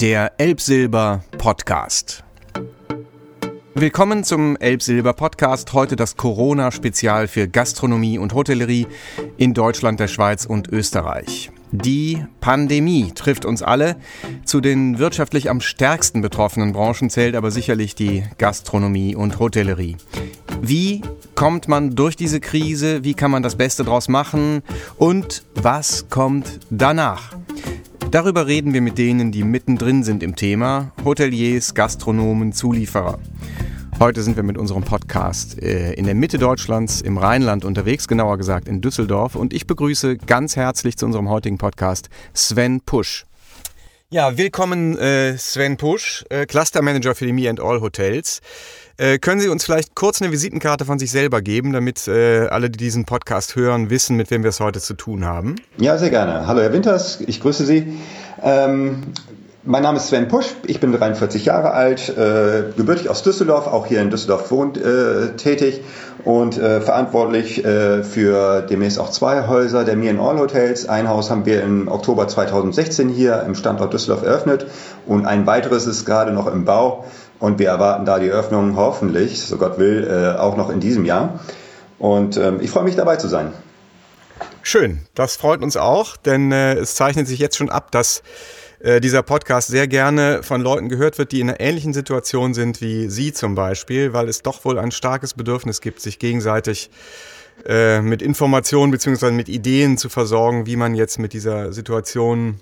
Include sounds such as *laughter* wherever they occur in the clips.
Der Elbsilber Podcast. Willkommen zum Elbsilber Podcast. Heute das Corona-Spezial für Gastronomie und Hotellerie in Deutschland, der Schweiz und Österreich. Die Pandemie trifft uns alle. Zu den wirtschaftlich am stärksten betroffenen Branchen zählt aber sicherlich die Gastronomie und Hotellerie. Wie kommt man durch diese Krise? Wie kann man das Beste draus machen? Und was kommt danach? Darüber reden wir mit denen, die mittendrin sind im Thema, Hoteliers, Gastronomen, Zulieferer. Heute sind wir mit unserem Podcast äh, in der Mitte Deutschlands im Rheinland unterwegs, genauer gesagt in Düsseldorf. Und ich begrüße ganz herzlich zu unserem heutigen Podcast Sven Pusch. Ja, willkommen äh, Sven Pusch, äh, Cluster Manager für die Me and All Hotels. Äh, können Sie uns vielleicht kurz eine Visitenkarte von sich selber geben, damit äh, alle, die diesen Podcast hören, wissen, mit wem wir es heute zu tun haben? Ja, sehr gerne. Hallo Herr Winters, ich grüße Sie. Ähm, mein Name ist Sven Pusch, ich bin 43 Jahre alt, äh, gebürtig aus Düsseldorf, auch hier in Düsseldorf wohnt, äh, tätig und äh, verantwortlich äh, für demnächst auch zwei Häuser der Me and All Hotels. Ein Haus haben wir im Oktober 2016 hier im Standort Düsseldorf eröffnet und ein weiteres ist gerade noch im Bau und wir erwarten da die Öffnung hoffentlich, so Gott will, äh, auch noch in diesem Jahr. Und ähm, ich freue mich dabei zu sein. Schön, das freut uns auch, denn äh, es zeichnet sich jetzt schon ab, dass äh, dieser Podcast sehr gerne von Leuten gehört wird, die in einer ähnlichen Situation sind wie Sie zum Beispiel, weil es doch wohl ein starkes Bedürfnis gibt, sich gegenseitig mit Informationen beziehungsweise mit Ideen zu versorgen, wie man jetzt mit dieser Situation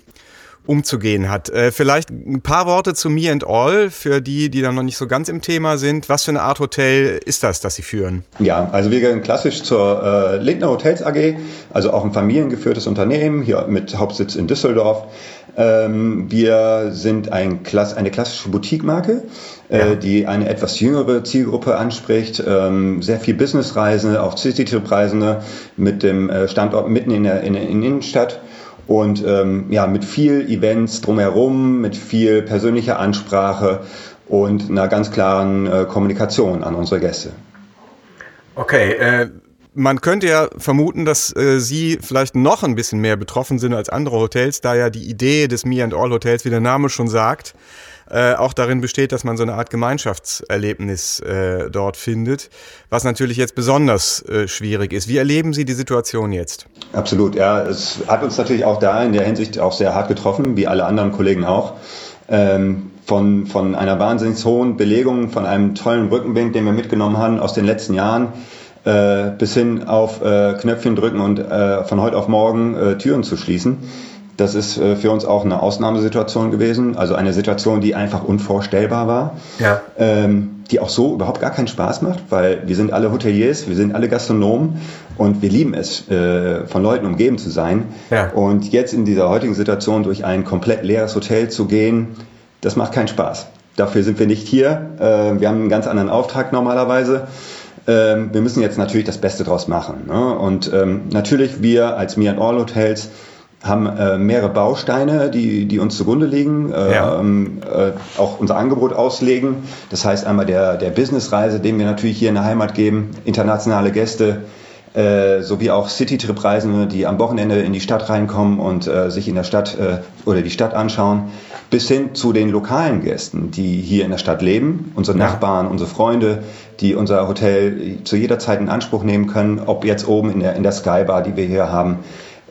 umzugehen hat. Äh, vielleicht ein paar Worte zu Me and All für die, die dann noch nicht so ganz im Thema sind. Was für eine Art Hotel ist das, das Sie führen? Ja, also wir gehören klassisch zur äh, Lindner Hotels AG, also auch ein familiengeführtes Unternehmen, hier mit Hauptsitz in Düsseldorf. Ähm, wir sind ein Klass eine klassische Boutique-Marke, äh, ja. die eine etwas jüngere Zielgruppe anspricht, ähm, sehr viel Businessreisende, auch City-Trip-Reisende mit dem äh, Standort mitten in der, in der Innenstadt und ähm, ja, mit viel Events drumherum, mit viel persönlicher Ansprache und einer ganz klaren äh, Kommunikation an unsere Gäste. Okay, äh, man könnte ja vermuten, dass äh, Sie vielleicht noch ein bisschen mehr betroffen sind als andere Hotels, da ja die Idee des Me and All Hotels, wie der Name schon sagt, äh, auch darin besteht, dass man so eine Art Gemeinschaftserlebnis äh, dort findet, was natürlich jetzt besonders äh, schwierig ist. Wie erleben Sie die Situation jetzt? Absolut, ja. Es hat uns natürlich auch da in der Hinsicht auch sehr hart getroffen, wie alle anderen Kollegen auch. Ähm, von, von einer wahnsinnig hohen Belegung, von einem tollen Rückenwind, den wir mitgenommen haben aus den letzten Jahren, äh, bis hin auf äh, Knöpfchen drücken und äh, von heute auf morgen äh, Türen zu schließen. Das ist äh, für uns auch eine Ausnahmesituation gewesen, also eine Situation, die einfach unvorstellbar war, ja. ähm, die auch so überhaupt gar keinen Spaß macht, weil wir sind alle Hoteliers, wir sind alle Gastronomen und wir lieben es, äh, von Leuten umgeben zu sein. Ja. Und jetzt in dieser heutigen Situation durch ein komplett leeres Hotel zu gehen, das macht keinen Spaß. Dafür sind wir nicht hier. Äh, wir haben einen ganz anderen Auftrag normalerweise ähm, wir müssen jetzt natürlich das Beste draus machen. Ne? Und ähm, natürlich wir als Me and All Hotels haben äh, mehrere Bausteine, die, die uns zugrunde liegen, äh, ja. ähm, äh, auch unser Angebot auslegen. Das heißt einmal der, der Businessreise, den wir natürlich hier in der Heimat geben, internationale Gäste, äh, sowie auch City-Trip-Reisende, die am Wochenende in die Stadt reinkommen und äh, sich in der Stadt äh, oder die Stadt anschauen, bis hin zu den lokalen Gästen, die hier in der Stadt leben, unsere ja. Nachbarn, unsere Freunde, die unser Hotel zu jeder Zeit in Anspruch nehmen können, ob jetzt oben in der, in der Skybar, die wir hier haben,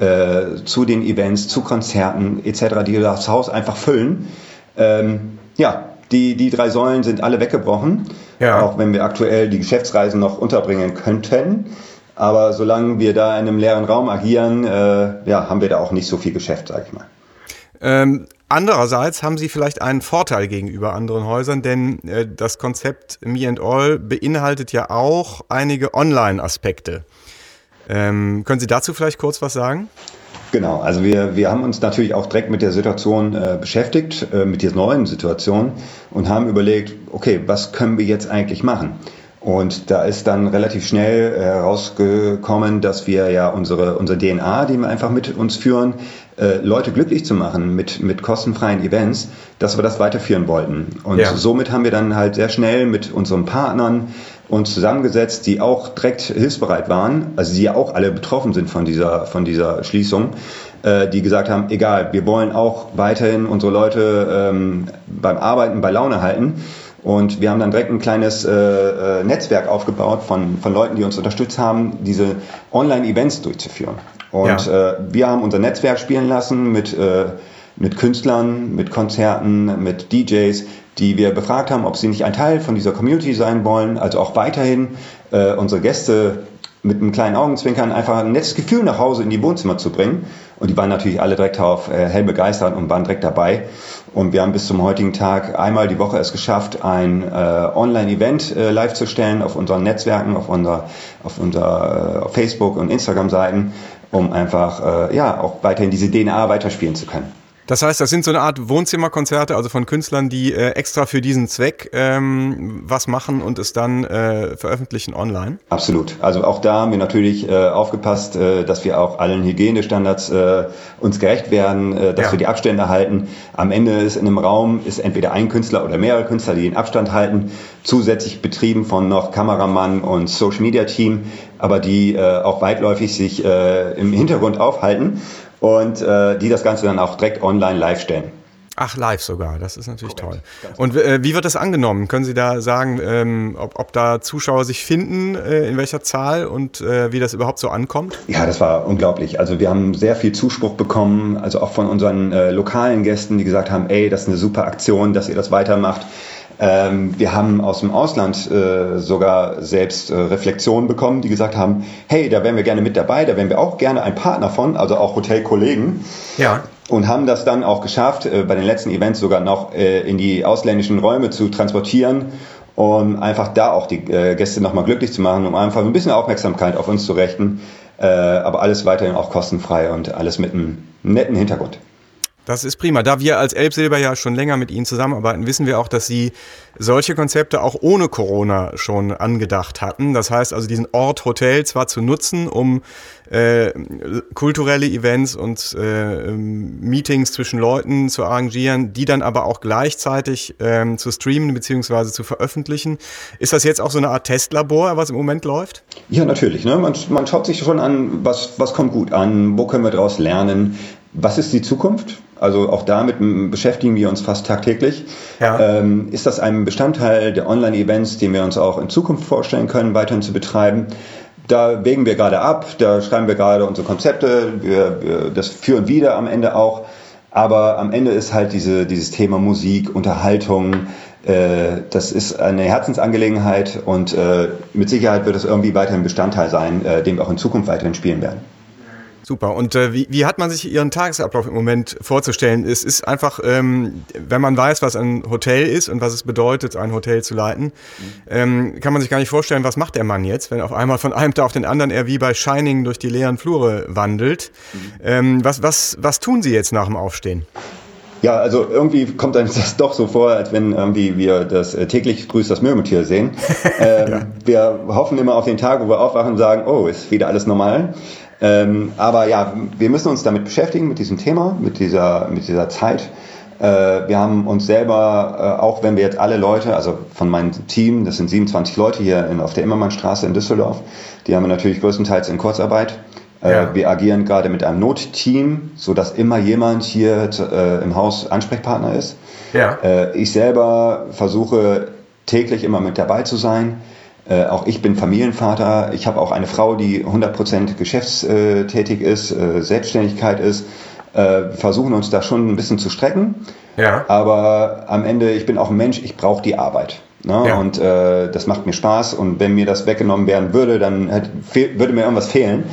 äh, zu den Events, zu Konzerten etc., die das Haus einfach füllen. Ähm, ja, die, die drei Säulen sind alle weggebrochen, ja. auch wenn wir aktuell die Geschäftsreisen noch unterbringen könnten. Aber solange wir da in einem leeren Raum agieren, äh, ja, haben wir da auch nicht so viel Geschäft, sag ich mal. Ähm, andererseits haben sie vielleicht einen Vorteil gegenüber anderen Häusern, denn äh, das Konzept Me and All beinhaltet ja auch einige Online-Aspekte. Ähm, können Sie dazu vielleicht kurz was sagen? Genau, also wir, wir haben uns natürlich auch direkt mit der Situation äh, beschäftigt, äh, mit dieser neuen Situation und haben überlegt, okay, was können wir jetzt eigentlich machen? Und da ist dann relativ schnell herausgekommen, dass wir ja unsere, unsere DNA, die wir einfach mit uns führen, äh, Leute glücklich zu machen mit, mit kostenfreien Events, dass wir das weiterführen wollten. Und ja. somit haben wir dann halt sehr schnell mit unseren Partnern uns zusammengesetzt, die auch direkt hilfsbereit waren, also die ja auch alle betroffen sind von dieser, von dieser Schließung, äh, die gesagt haben, egal, wir wollen auch weiterhin unsere Leute ähm, beim Arbeiten bei Laune halten. Und wir haben dann direkt ein kleines äh, äh, Netzwerk aufgebaut von, von Leuten, die uns unterstützt haben, diese Online-Events durchzuführen. Und ja. äh, wir haben unser Netzwerk spielen lassen mit, äh, mit Künstlern, mit Konzerten, mit DJs, die wir befragt haben, ob sie nicht ein Teil von dieser Community sein wollen, also auch weiterhin äh, unsere Gäste mit einem kleinen Augenzwinkern einfach ein nettes Gefühl nach Hause in die Wohnzimmer zu bringen. Und die waren natürlich alle direkt darauf äh, hell begeistert und waren direkt dabei. Und wir haben bis zum heutigen Tag einmal die Woche es geschafft, ein äh, Online-Event äh, live zu stellen auf unseren Netzwerken, auf unser, auf unser äh, Facebook und Instagram-Seiten, um einfach äh, ja auch weiterhin diese DNA weiterspielen zu können. Das heißt, das sind so eine Art Wohnzimmerkonzerte, also von Künstlern, die äh, extra für diesen Zweck ähm, was machen und es dann äh, veröffentlichen online? Absolut. Also auch da haben wir natürlich äh, aufgepasst, äh, dass wir auch allen Hygienestandards äh, uns gerecht werden, äh, dass ja. wir die Abstände halten. Am Ende ist in einem Raum ist entweder ein Künstler oder mehrere Künstler, die den Abstand halten, zusätzlich betrieben von noch Kameramann und Social Media Team, aber die äh, auch weitläufig sich äh, im Hintergrund aufhalten und äh, die das Ganze dann auch direkt online live stellen. Ach, live sogar, das ist natürlich Korrekt. toll. Und äh, wie wird das angenommen? Können Sie da sagen, ähm, ob, ob da Zuschauer sich finden, äh, in welcher Zahl und äh, wie das überhaupt so ankommt? Ja, das war unglaublich. Also wir haben sehr viel Zuspruch bekommen, also auch von unseren äh, lokalen Gästen, die gesagt haben, ey, das ist eine super Aktion, dass ihr das weitermacht. Ähm, wir haben aus dem Ausland äh, sogar selbst äh, Reflexionen bekommen, die gesagt haben, hey, da wären wir gerne mit dabei, da wären wir auch gerne ein Partner von, also auch Hotelkollegen. Ja. Und haben das dann auch geschafft, äh, bei den letzten Events sogar noch äh, in die ausländischen Räume zu transportieren um einfach da auch die äh, Gäste nochmal glücklich zu machen, um einfach ein bisschen Aufmerksamkeit auf uns zu richten. Äh, aber alles weiterhin auch kostenfrei und alles mit einem netten Hintergrund. Das ist prima. Da wir als Elbsilber ja schon länger mit Ihnen zusammenarbeiten, wissen wir auch, dass Sie solche Konzepte auch ohne Corona schon angedacht hatten. Das heißt also, diesen Ort Hotel zwar zu nutzen, um äh, kulturelle Events und äh, Meetings zwischen Leuten zu arrangieren, die dann aber auch gleichzeitig ähm, zu streamen bzw. zu veröffentlichen. Ist das jetzt auch so eine Art Testlabor, was im Moment läuft? Ja, natürlich. Ne? Man, man schaut sich schon an, was, was kommt gut an, wo können wir daraus lernen, was ist die Zukunft? Also auch damit beschäftigen wir uns fast tagtäglich. Ja. Ähm, ist das ein Bestandteil der Online-Events, den wir uns auch in Zukunft vorstellen können, weiterhin zu betreiben? Da wägen wir gerade ab, da schreiben wir gerade unsere Konzepte, wir, wir, das führen wieder am Ende auch. Aber am Ende ist halt diese, dieses Thema Musik, Unterhaltung, äh, das ist eine Herzensangelegenheit und äh, mit Sicherheit wird es irgendwie weiterhin Bestandteil sein, äh, den wir auch in Zukunft weiterhin spielen werden. Super. Und äh, wie, wie hat man sich Ihren Tagesablauf im Moment vorzustellen? Es ist einfach, ähm, wenn man weiß, was ein Hotel ist und was es bedeutet, ein Hotel zu leiten, mhm. ähm, kann man sich gar nicht vorstellen, was macht der Mann jetzt, wenn auf einmal von einem Tag auf den anderen er wie bei Shining durch die leeren Flure wandelt. Mhm. Ähm, was, was, was tun Sie jetzt nach dem Aufstehen? Ja, also irgendwie kommt einem *laughs* das doch so vor, als wenn irgendwie wir das äh, täglich grüßt das Murmeltier sehen. *laughs* Ähm, ja. Wir hoffen immer auf den Tag, wo wir aufwachen und sagen, oh, ist wieder alles normal. Ähm, aber ja, wir müssen uns damit beschäftigen, mit diesem Thema, mit dieser, mit dieser Zeit. Äh, wir haben uns selber, äh, auch wenn wir jetzt alle Leute, also von meinem Team, das sind 27 Leute hier in, auf der Immermannstraße in Düsseldorf, die haben wir natürlich größtenteils in Kurzarbeit. Äh, ja. Wir agieren gerade mit einem Notteam, so dass immer jemand hier äh, im Haus Ansprechpartner ist. Ja. Äh, ich selber versuche täglich immer mit dabei zu sein. Äh, auch ich bin Familienvater. Ich habe auch eine Frau, die 100% geschäftstätig ist, äh, Selbstständigkeit ist. Äh, versuchen uns da schon ein bisschen zu strecken. Ja. Aber am Ende, ich bin auch ein Mensch, ich brauche die Arbeit. Ne? Ja. Und äh, das macht mir Spaß. Und wenn mir das weggenommen werden würde, dann hätte, würde mir irgendwas fehlen.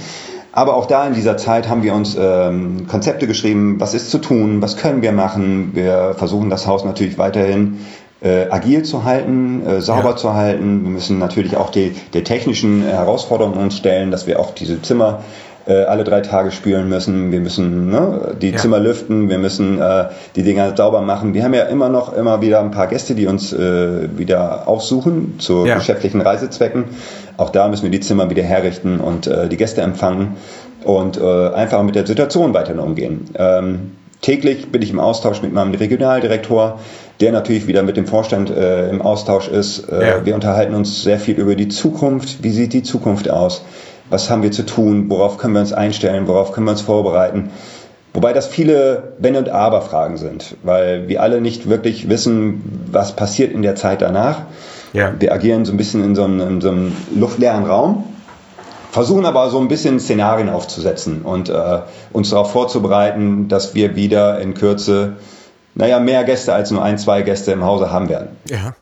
Aber auch da in dieser Zeit haben wir uns ähm, Konzepte geschrieben, was ist zu tun, was können wir machen. Wir versuchen das Haus natürlich weiterhin äh, agil zu halten, äh, sauber ja. zu halten. Wir müssen natürlich auch die, die technischen Herausforderungen uns stellen, dass wir auch diese Zimmer äh, alle drei Tage spülen müssen. Wir müssen ne, die ja. Zimmer lüften, wir müssen äh, die Dinger sauber machen. Wir haben ja immer noch immer wieder ein paar Gäste, die uns äh, wieder aufsuchen zu ja. geschäftlichen Reisezwecken. Auch da müssen wir die Zimmer wieder herrichten und äh, die Gäste empfangen und äh, einfach mit der Situation weiter umgehen. Ähm, täglich bin ich im Austausch mit meinem Regionaldirektor, der natürlich wieder mit dem Vorstand äh, im Austausch ist. Äh, ja. Wir unterhalten uns sehr viel über die Zukunft. Wie sieht die Zukunft aus? Was haben wir zu tun? Worauf können wir uns einstellen? Worauf können wir uns vorbereiten? Wobei das viele Wenn- und Aber-Fragen sind, weil wir alle nicht wirklich wissen, was passiert in der Zeit danach. Ja. Wir agieren so ein bisschen in so einem, in so einem luftleeren Raum, versuchen aber so ein bisschen Szenarien aufzusetzen und äh, uns darauf vorzubereiten, dass wir wieder in Kürze, naja, mehr Gäste als nur ein, zwei Gäste im Hause haben werden. Ja.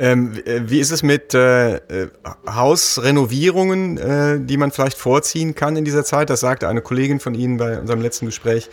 Ähm, äh, wie ist es mit äh, äh, Hausrenovierungen, äh, die man vielleicht vorziehen kann in dieser Zeit? Das sagte eine Kollegin von Ihnen bei unserem letzten Gespräch,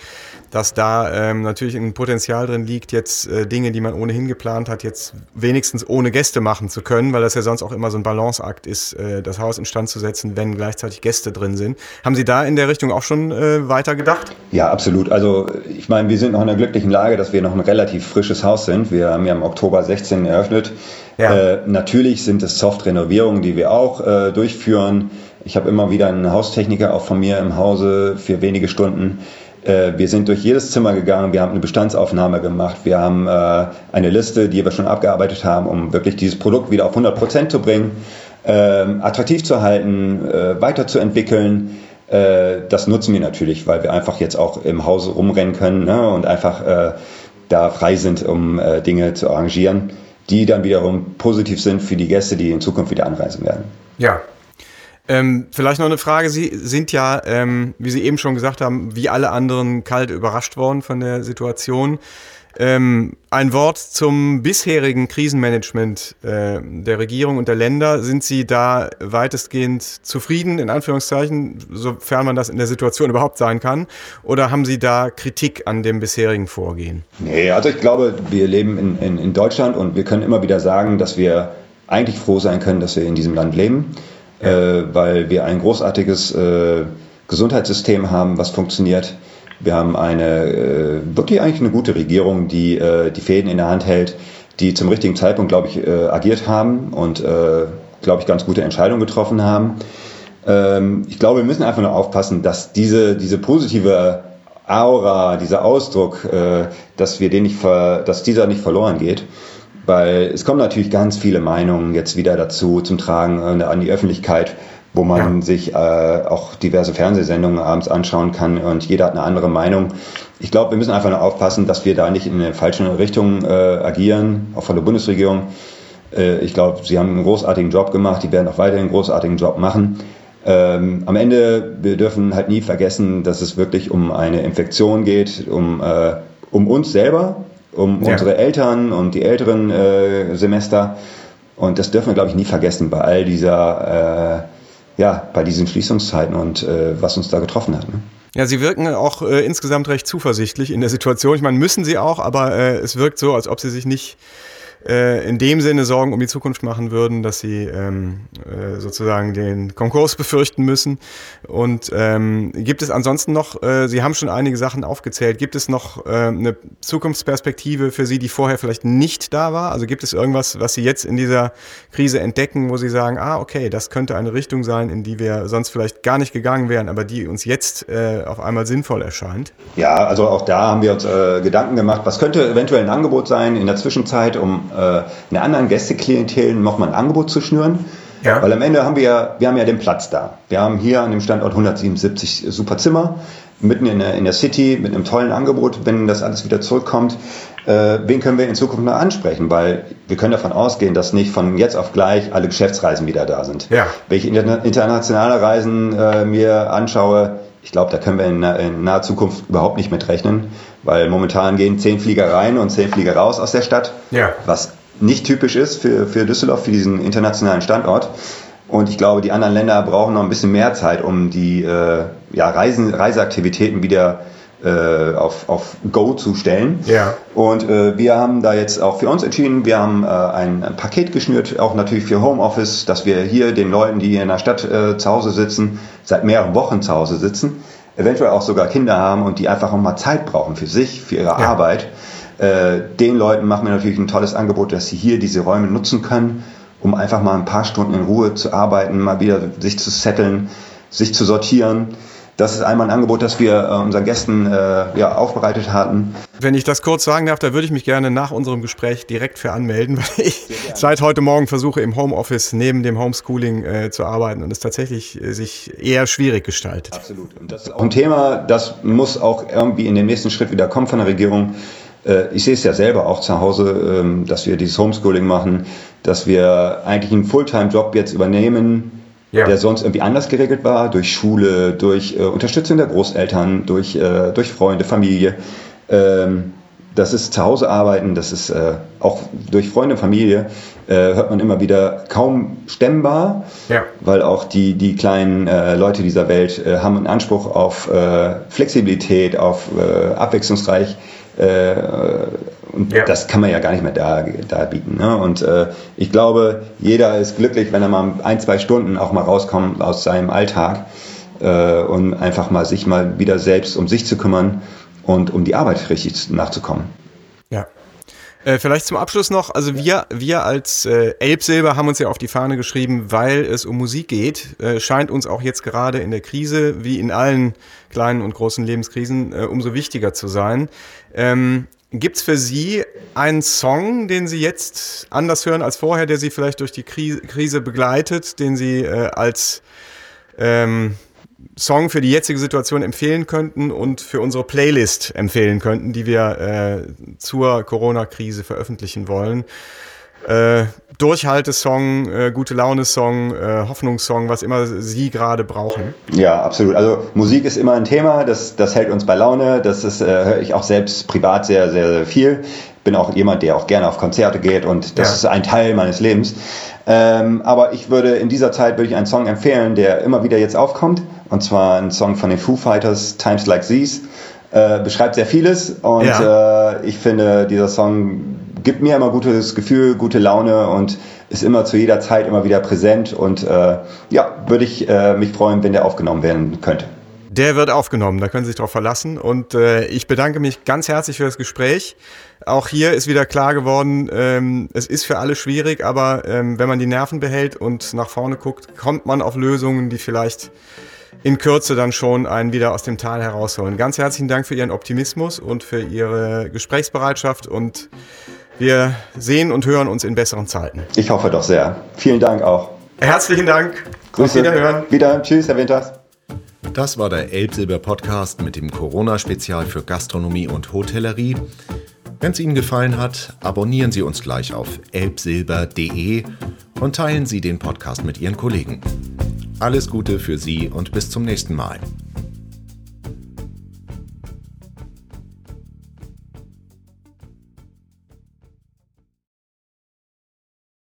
dass da ähm, natürlich ein Potenzial drin liegt, jetzt äh, Dinge, die man ohnehin geplant hat, jetzt wenigstens ohne Gäste machen zu können, weil das ja sonst auch immer so ein Balanceakt ist, äh, das Haus instand zu setzen, wenn gleichzeitig Gäste drin sind. Haben Sie da in der Richtung auch schon äh, weiter gedacht? Ja, absolut. Also ich meine, wir sind noch in einer glücklichen Lage, dass wir noch ein relativ frisches Haus sind. Wir haben ja im Oktober 16 eröffnet. Ja. Äh, natürlich sind es Soft-Renovierungen, die wir auch äh, durchführen. Ich habe immer wieder einen Haustechniker auch von mir im Hause für wenige Stunden. Äh, wir sind durch jedes Zimmer gegangen, wir haben eine Bestandsaufnahme gemacht, wir haben äh, eine Liste, die wir schon abgearbeitet haben, um wirklich dieses Produkt wieder auf 100 Prozent zu bringen, ähm, attraktiv zu halten, äh, weiterzuentwickeln. Äh, das nutzen wir natürlich, weil wir einfach jetzt auch im Hause rumrennen können ne, und einfach äh, da frei sind, um äh, Dinge zu arrangieren die dann wiederum positiv sind für die Gäste, die in Zukunft wieder anreisen werden. Ja. Ähm, vielleicht noch eine Frage. Sie sind ja, ähm, wie Sie eben schon gesagt haben, wie alle anderen kalt überrascht worden von der Situation. Ähm, ein Wort zum bisherigen Krisenmanagement äh, der Regierung und der Länder. Sind Sie da weitestgehend zufrieden, in Anführungszeichen, sofern man das in der Situation überhaupt sein kann? Oder haben Sie da Kritik an dem bisherigen Vorgehen? Nee, also ich glaube, wir leben in, in, in Deutschland und wir können immer wieder sagen, dass wir eigentlich froh sein können, dass wir in diesem Land leben. Äh, weil wir ein großartiges äh, Gesundheitssystem haben, was funktioniert wir haben eine äh, wirklich eigentlich eine gute Regierung, die äh, die Fäden in der Hand hält, die zum richtigen Zeitpunkt, glaube ich, äh, agiert haben und, äh, glaube ich, ganz gute Entscheidungen getroffen haben. Ähm, ich glaube, wir müssen einfach nur aufpassen, dass diese, diese positive Aura, dieser Ausdruck, äh, dass wir den nicht, ver, dass dieser nicht verloren geht. Weil es kommen natürlich ganz viele Meinungen jetzt wieder dazu zum Tragen äh, an die Öffentlichkeit wo man ja. sich äh, auch diverse Fernsehsendungen abends anschauen kann und jeder hat eine andere Meinung. Ich glaube, wir müssen einfach nur aufpassen, dass wir da nicht in eine falsche Richtung äh, agieren, auch von der Bundesregierung. Äh, ich glaube, sie haben einen großartigen Job gemacht, die werden auch weiterhin einen großartigen Job machen. Ähm, am Ende, wir dürfen halt nie vergessen, dass es wirklich um eine Infektion geht, um, äh, um uns selber, um ja. unsere Eltern und die älteren äh, Semester. Und das dürfen wir, glaube ich, nie vergessen bei all dieser äh, ja, bei diesen Schließungszeiten und äh, was uns da getroffen hat. Ne? Ja, Sie wirken auch äh, insgesamt recht zuversichtlich in der Situation. Ich meine, müssen Sie auch, aber äh, es wirkt so, als ob Sie sich nicht äh, in dem Sinne Sorgen um die Zukunft machen würden, dass sie ähm, äh, sozusagen den Konkurs befürchten müssen. Und ähm, gibt es ansonsten noch, äh, Sie haben schon einige Sachen aufgezählt, gibt es noch äh, eine Zukunftsperspektive für Sie, die vorher vielleicht nicht da war? Also gibt es irgendwas, was Sie jetzt in dieser Krise entdecken, wo Sie sagen, ah, okay, das könnte eine Richtung sein, in die wir sonst vielleicht gar nicht gegangen wären, aber die uns jetzt äh, auf einmal sinnvoll erscheint? Ja, also auch da haben wir uns äh, Gedanken gemacht, was könnte eventuell ein Angebot sein in der Zwischenzeit, um äh, einer anderen Gästeklientel nochmal ein Angebot zu schnüren. Ja. Weil am Ende haben wir ja, wir haben ja den Platz da. Wir haben hier an dem Standort 177 super Zimmer, mitten in der, in der City, mit einem tollen Angebot, wenn das alles wieder zurückkommt. Äh, wen können wir in Zukunft noch ansprechen? Weil wir können davon ausgehen, dass nicht von jetzt auf gleich alle Geschäftsreisen wieder da sind. Ja. Wenn ich internationale Reisen äh, mir anschaue, ich glaube, da können wir in, in, naher Zukunft überhaupt nicht mitrechnen, weil momentan gehen zehn Flieger rein und zehn Flieger raus aus der Stadt, ja. was nicht typisch ist für, für Düsseldorf, für diesen internationalen Standort. Und ich glaube, die anderen Länder brauchen noch ein bisschen mehr Zeit, um die äh, ja, Reisen, Reiseaktivitäten wieder äh, auf, auf Go zu stellen. Ja. Und äh, wir haben da jetzt auch für uns entschieden, wir haben äh, ein, ein, Paket geschnürt, auch natürlich für Homeoffice, dass wir hier den Leuten, die hier in der Stadt äh, zu Hause sitzen, seit mehreren Wochen zu Hause sitzen, eventuell auch sogar Kinder haben und die einfach auch mal Zeit brauchen für sich, für ihre ja. Arbeit. Äh, den Leuten machen wir natürlich ein tolles Angebot, dass sie hier diese Räume nutzen können, um einfach mal ein paar Stunden in Ruhe zu arbeiten, mal wieder sich zu setteln, sich zu sortieren Das ist einmal ein Angebot, das wir äh, unseren Gästen äh, ja, aufbereitet hatten. Wenn ich das kurz sagen darf, da würde ich mich gerne nach unserem Gespräch direkt für anmelden, *laughs* weil ich seit heute Morgen versuche im Homeoffice neben dem Homeschooling äh, zu arbeiten und es tatsächlich äh, sich eher schwierig gestaltet. Absolut. Und das ist auch ein Thema, das muss auch irgendwie in den nächsten Schritt wieder kommen von der Regierung. Äh, ich sehe es ja selber auch zu Hause, ähm, dass wir dieses Homeschooling machen, dass wir eigentlich einen Fulltime-Job jetzt übernehmen, ja. der sonst irgendwie anders geregelt war, durch Schule, durch äh, Unterstützung der Großeltern, durch, äh, durch Freunde, Familie. Ähm, das ist zu Hause arbeiten, das ist äh, auch durch Freunde, Familie, äh, hört man immer wieder kaum stemmbar, ja. weil auch die, die kleinen äh, Leute dieser Welt äh, haben einen Anspruch auf Flexibilität, auf abwechslungsreich und ja. das kann man ja gar nicht mehr da, da bieten. Ne? Und äh, ich glaube, jeder ist glücklich, wenn er mal ein, zwei Stunden auch mal rauskommt aus seinem Alltag äh, und einfach mal sich mal wieder selbst um sich zu kümmern und um die Arbeit richtig nachzukommen. Ja. Äh, vielleicht zum Abschluss noch, also wir, wir als äh, Elbsilber haben uns ja auf die Fahne geschrieben, weil es um Musik geht, äh, scheint uns auch jetzt gerade in der Krise, wie in allen kleinen und großen Lebenskrisen, äh, umso wichtiger zu sein. Ähm, Gibt es für Sie einen Song, den Sie jetzt anders hören als vorher, der Sie vielleicht durch die Krise begleitet, den Sie äh, als ähm, Song für die jetzige Situation empfehlen könnten und für unsere Playlist empfehlen könnten, die wir äh, zur Corona-Krise veröffentlichen wollen? Äh, Durchhaltesong, äh, gute Laune-Song, äh, Hoffnungssong, was immer Sie gerade brauchen. Ja, absolut. Also Musik ist immer ein Thema, das, das hält uns bei Laune. Das ist, äh, höre ich auch selbst privat sehr, sehr, sehr viel. Bin auch jemand, der auch gerne auf Konzerte geht und das ja. ist ein Teil meines Lebens. Ähm, aber ich würde in dieser Zeit würde ich einen Song empfehlen, der immer wieder jetzt aufkommt. Und zwar ein Song von den Foo Fighters, Times Like These. Äh, beschreibt sehr vieles und ja. äh, ich finde, dieser Song gibt mir immer gutes Gefühl, gute Laune und ist immer zu jeder Zeit immer wieder präsent und äh, ja, würde ich äh, mich freuen, wenn der aufgenommen werden könnte. Der wird aufgenommen, da können Sie sich drauf verlassen. Und äh, ich bedanke mich ganz herzlich für das Gespräch. Auch hier ist wieder klar geworden, ähm, es ist für alle schwierig, aber ähm, wenn man die Nerven behält und nach vorne guckt, kommt man auf Lösungen, die vielleicht in Kürze dann schon einen wieder aus dem Tal herausholen. Ganz herzlichen Dank für Ihren Optimismus und für Ihre Gesprächsbereitschaft und wir sehen und hören uns in besseren Zeiten. Ich hoffe doch sehr. Vielen Dank auch. Herzlichen Dank. Grüße. Auf Wiederhören. Wieder. Tschüss, Herr Winters. Das war der Elbsilber-Podcast mit dem Corona-Spezial für Gastronomie und Hotellerie. Wenn es Ihnen gefallen hat, abonnieren Sie uns gleich auf elbsilber.de und teilen Sie den Podcast mit Ihren Kollegen. Alles Gute für Sie und bis zum nächsten Mal.